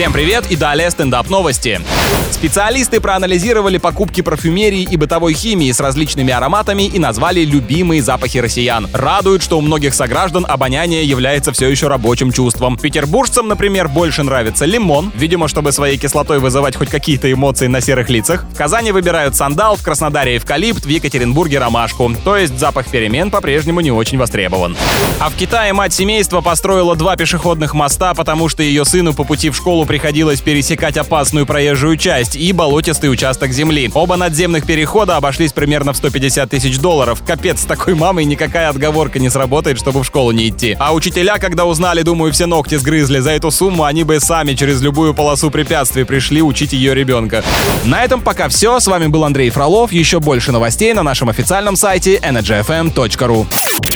Всем привет и далее стендап новости. Специалисты проанализировали покупки парфюмерии и бытовой химии с различными ароматами и назвали любимые запахи россиян. Радует, что у многих сограждан обоняние является все еще рабочим чувством. Петербуржцам, например, больше нравится лимон, видимо, чтобы своей кислотой вызывать хоть какие-то эмоции на серых лицах. В Казани выбирают сандал, в Краснодаре эвкалипт, в Екатеринбурге ромашку. То есть запах перемен по-прежнему не очень востребован. А в Китае мать семейства построила два пешеходных моста, потому что ее сыну по пути в школу приходилось пересекать опасную проезжую часть и болотистый участок земли. Оба надземных перехода обошлись примерно в 150 тысяч долларов. Капец, с такой мамой никакая отговорка не сработает, чтобы в школу не идти. А учителя, когда узнали, думаю, все ногти сгрызли. За эту сумму они бы сами через любую полосу препятствий пришли учить ее ребенка. На этом пока все. С вами был Андрей Фролов. Еще больше новостей на нашем официальном сайте energyfm.ru.